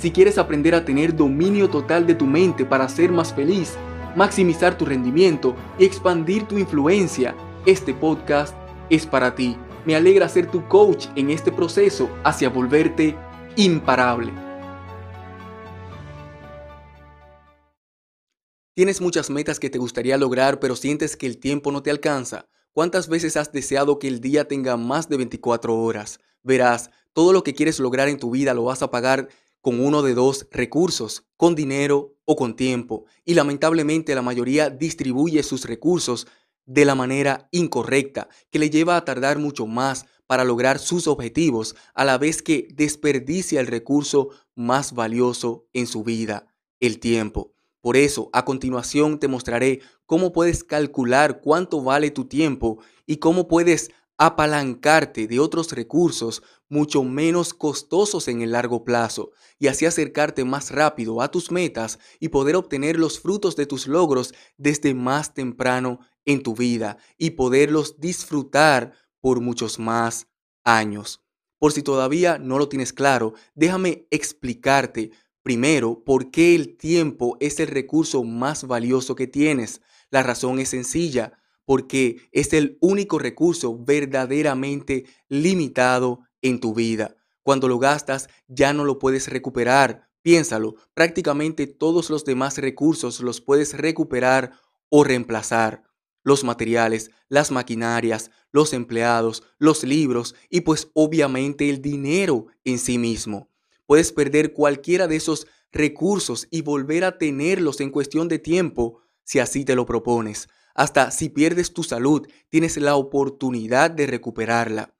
Si quieres aprender a tener dominio total de tu mente para ser más feliz, maximizar tu rendimiento y expandir tu influencia, este podcast es para ti. Me alegra ser tu coach en este proceso hacia volverte imparable. Tienes muchas metas que te gustaría lograr, pero sientes que el tiempo no te alcanza. ¿Cuántas veces has deseado que el día tenga más de 24 horas? Verás, todo lo que quieres lograr en tu vida lo vas a pagar con uno de dos recursos, con dinero o con tiempo. Y lamentablemente la mayoría distribuye sus recursos de la manera incorrecta, que le lleva a tardar mucho más para lograr sus objetivos, a la vez que desperdicia el recurso más valioso en su vida, el tiempo. Por eso, a continuación te mostraré cómo puedes calcular cuánto vale tu tiempo y cómo puedes apalancarte de otros recursos mucho menos costosos en el largo plazo y así acercarte más rápido a tus metas y poder obtener los frutos de tus logros desde más temprano en tu vida y poderlos disfrutar por muchos más años. Por si todavía no lo tienes claro, déjame explicarte Primero, ¿por qué el tiempo es el recurso más valioso que tienes? La razón es sencilla, porque es el único recurso verdaderamente limitado en tu vida. Cuando lo gastas ya no lo puedes recuperar. Piénsalo, prácticamente todos los demás recursos los puedes recuperar o reemplazar. Los materiales, las maquinarias, los empleados, los libros y pues obviamente el dinero en sí mismo. Puedes perder cualquiera de esos recursos y volver a tenerlos en cuestión de tiempo si así te lo propones. Hasta si pierdes tu salud, tienes la oportunidad de recuperarla.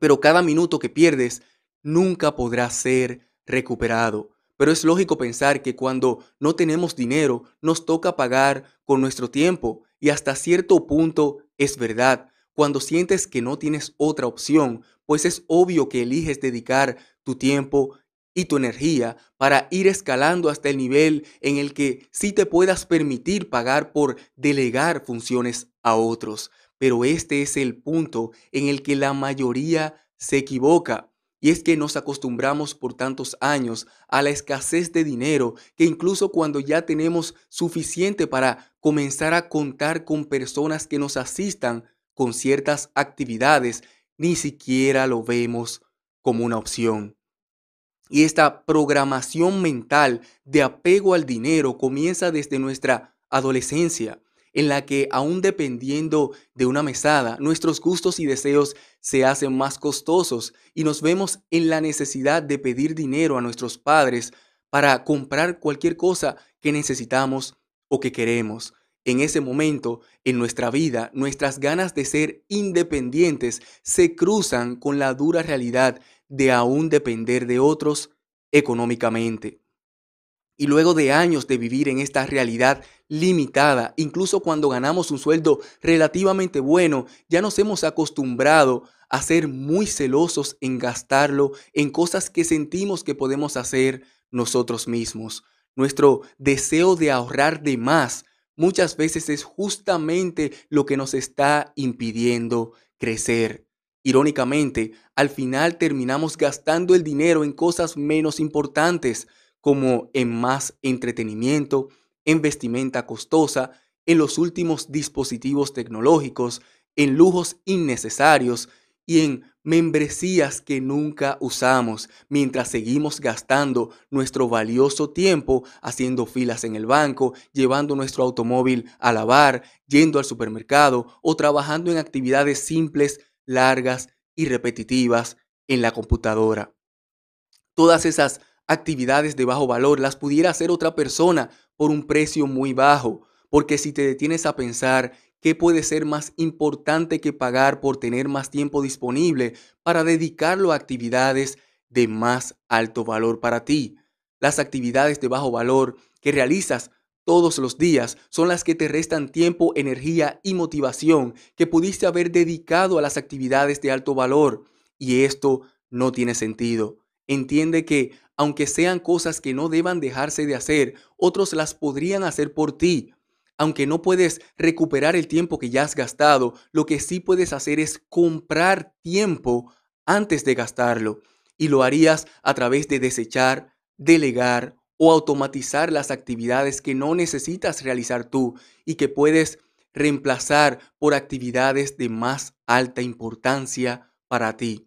Pero cada minuto que pierdes nunca podrá ser recuperado. Pero es lógico pensar que cuando no tenemos dinero nos toca pagar con nuestro tiempo y hasta cierto punto es verdad. Cuando sientes que no tienes otra opción, pues es obvio que eliges dedicar tu tiempo y tu energía para ir escalando hasta el nivel en el que sí te puedas permitir pagar por delegar funciones a otros. Pero este es el punto en el que la mayoría se equivoca. Y es que nos acostumbramos por tantos años a la escasez de dinero que incluso cuando ya tenemos suficiente para comenzar a contar con personas que nos asistan con ciertas actividades, ni siquiera lo vemos como una opción. Y esta programación mental de apego al dinero comienza desde nuestra adolescencia, en la que aún dependiendo de una mesada, nuestros gustos y deseos se hacen más costosos y nos vemos en la necesidad de pedir dinero a nuestros padres para comprar cualquier cosa que necesitamos o que queremos. En ese momento, en nuestra vida, nuestras ganas de ser independientes se cruzan con la dura realidad de aún depender de otros económicamente. Y luego de años de vivir en esta realidad limitada, incluso cuando ganamos un sueldo relativamente bueno, ya nos hemos acostumbrado a ser muy celosos en gastarlo en cosas que sentimos que podemos hacer nosotros mismos. Nuestro deseo de ahorrar de más muchas veces es justamente lo que nos está impidiendo crecer. Irónicamente, al final terminamos gastando el dinero en cosas menos importantes, como en más entretenimiento, en vestimenta costosa, en los últimos dispositivos tecnológicos, en lujos innecesarios y en membresías que nunca usamos, mientras seguimos gastando nuestro valioso tiempo haciendo filas en el banco, llevando nuestro automóvil a lavar, yendo al supermercado o trabajando en actividades simples largas y repetitivas en la computadora. Todas esas actividades de bajo valor las pudiera hacer otra persona por un precio muy bajo, porque si te detienes a pensar qué puede ser más importante que pagar por tener más tiempo disponible para dedicarlo a actividades de más alto valor para ti, Las actividades de bajo valor que realizas todos los días son las que te restan tiempo, energía y motivación que pudiste haber dedicado a las actividades de alto valor. Y esto no tiene sentido. Entiende que, aunque sean cosas que no deban dejarse de hacer, otros las podrían hacer por ti. Aunque no puedes recuperar el tiempo que ya has gastado, lo que sí puedes hacer es comprar tiempo antes de gastarlo. Y lo harías a través de desechar, delegar o automatizar las actividades que no necesitas realizar tú y que puedes reemplazar por actividades de más alta importancia para ti.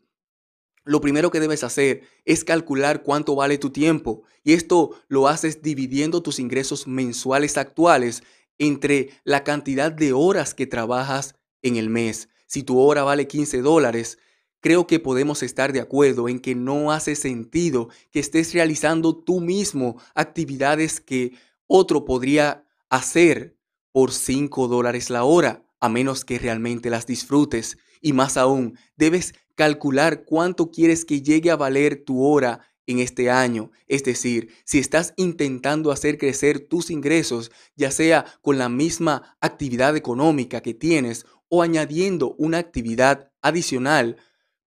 Lo primero que debes hacer es calcular cuánto vale tu tiempo y esto lo haces dividiendo tus ingresos mensuales actuales entre la cantidad de horas que trabajas en el mes. Si tu hora vale 15 dólares, creo que podemos estar de acuerdo en que no hace sentido que estés realizando tú mismo actividades que otro podría hacer por 5 dólares la hora, a menos que realmente las disfrutes. Y más aún, debes calcular cuánto quieres que llegue a valer tu hora en este año. Es decir, si estás intentando hacer crecer tus ingresos, ya sea con la misma actividad económica que tienes o añadiendo una actividad adicional,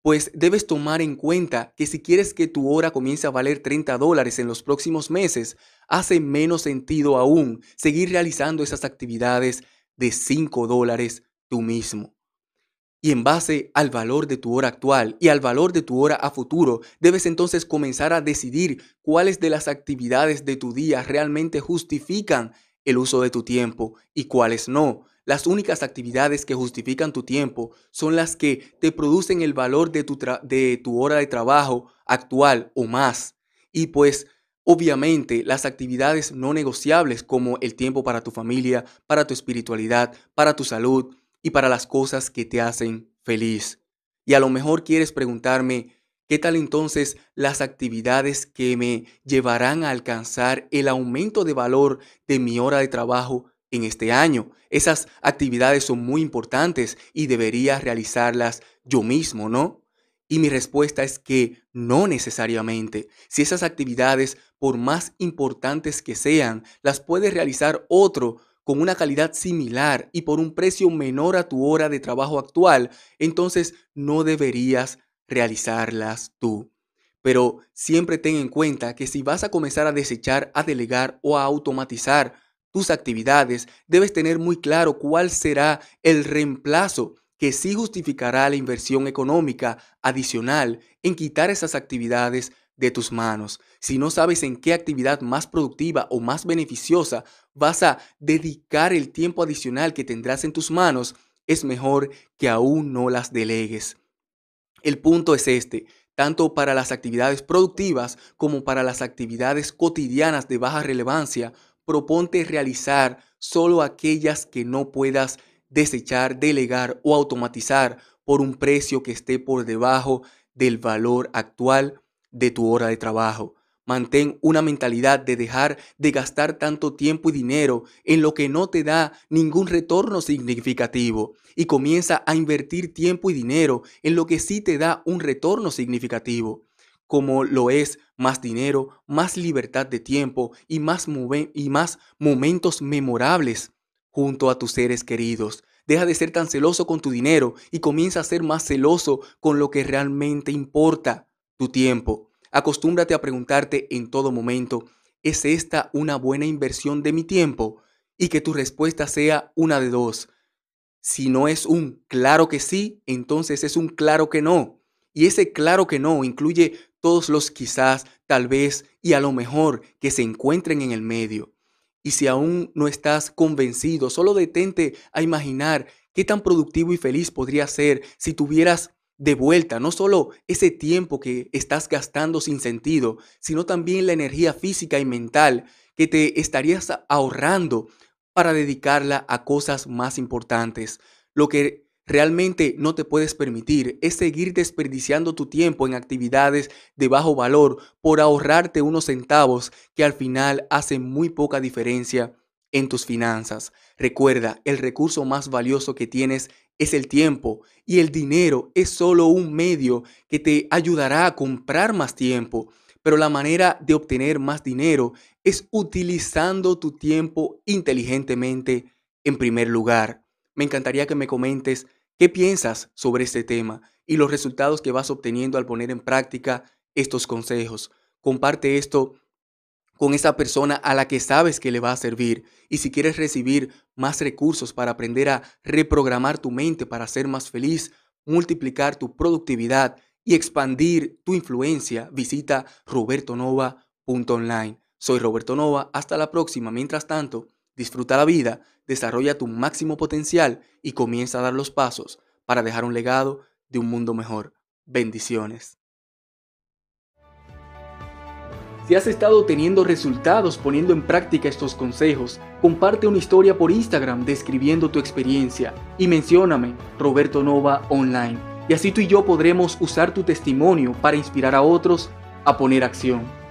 pues debes tomar en cuenta que si quieres que tu hora comience a valer 30 dólares en los próximos meses, hace menos sentido aún seguir realizando esas actividades de 5 dólares tú mismo. Y en base al valor de tu hora actual y al valor de tu hora a futuro, debes entonces comenzar a decidir cuáles de las actividades de tu día realmente justifican el uso de tu tiempo y cuáles no. Las únicas actividades que justifican tu tiempo son las que te producen el valor de tu, de tu hora de trabajo actual o más. Y pues Obviamente, las actividades no negociables como el tiempo para tu familia, para tu espiritualidad, para tu salud, y para las cosas que te hacen feliz. Y a lo mejor quieres preguntarme, ¿qué tal entonces las actividades que me llevarán a alcanzar el aumento de valor de mi hora de trabajo en este año? Esas actividades son muy importantes y debería realizarlas yo mismo, ¿no? Y mi respuesta es que no necesariamente. Si esas actividades, por más importantes que sean, las puede realizar otro, con una calidad similar y por un precio menor a tu hora de trabajo actual, entonces no deberías realizarlas tú. Pero siempre ten en cuenta que si vas a comenzar a desechar, a delegar o a automatizar tus actividades, debes tener muy claro cuál será el reemplazo que sí justificará la inversión económica adicional en quitar esas actividades de tus manos. Si no sabes en qué actividad más productiva o más beneficiosa vas a dedicar el tiempo adicional que tendrás en tus manos, es mejor que aún no las delegues. El punto es este, tanto para las actividades productivas como para las actividades cotidianas de baja relevancia, proponte realizar solo aquellas que no puedas desechar, delegar o automatizar por un precio que esté por debajo del valor actual de tu hora de trabajo. Mantén una mentalidad de dejar de gastar tanto tiempo y dinero en lo que no te da ningún retorno significativo y comienza a invertir tiempo y dinero en lo que sí te da un retorno significativo, como lo es más dinero, más libertad de tiempo y más, momentos memorables junto a tus seres queridos. Deja de ser tan celoso con tu dinero y comienza a ser más celoso con lo que realmente importa tu tiempo. Acostúmbrate a preguntarte en todo momento, ¿es esta una buena inversión de mi tiempo? Y que tu respuesta sea una de dos. Si no es un claro que sí, entonces es un claro que no. Y ese claro que no incluye todos los quizás, tal vez y a lo mejor que se encuentren en el medio. Y si aún no estás convencido, solo detente a imaginar qué tan productivo y feliz podría ser si tuvieras de vuelta, no solo ese tiempo que estás gastando sin sentido, sino también la energía física y mental que te estarías ahorrando para dedicarla a cosas más importantes. Lo que realmente no te puedes permitir es seguir desperdiciando tu tiempo en actividades de bajo valor por ahorrarte unos centavos que al final hacen muy poca diferencia en tus finanzas. Recuerda, el recurso más valioso que tienes es el tiempo y el dinero es solo un medio que te ayudará a comprar más tiempo. pero la manera de obtener más dinero es utilizando tu tiempo inteligentemente en primer lugar. Me encantaría que me comentes qué piensas sobre este tema y los resultados que vas obteniendo al poner en práctica estos consejos. Comparte esto con esa persona a la que sabes que le va a servir. Y si quieres recibir más recursos para aprender a reprogramar tu mente para ser más feliz, multiplicar tu productividad y expandir tu influencia, visita robertonova.online. Soy Roberto Nova, hasta la próxima. Mientras tanto, disfruta la vida, desarrolla tu máximo potencial y comienza a dar los pasos para dejar un legado de un mundo mejor. Bendiciones. Si has estado teniendo resultados poniendo en práctica estos consejos, comparte una historia por Instagram describiendo tu experiencia y mencióname Roberto Nova Online. Y así tú y yo podremos usar tu testimonio para inspirar a otros a poner acción.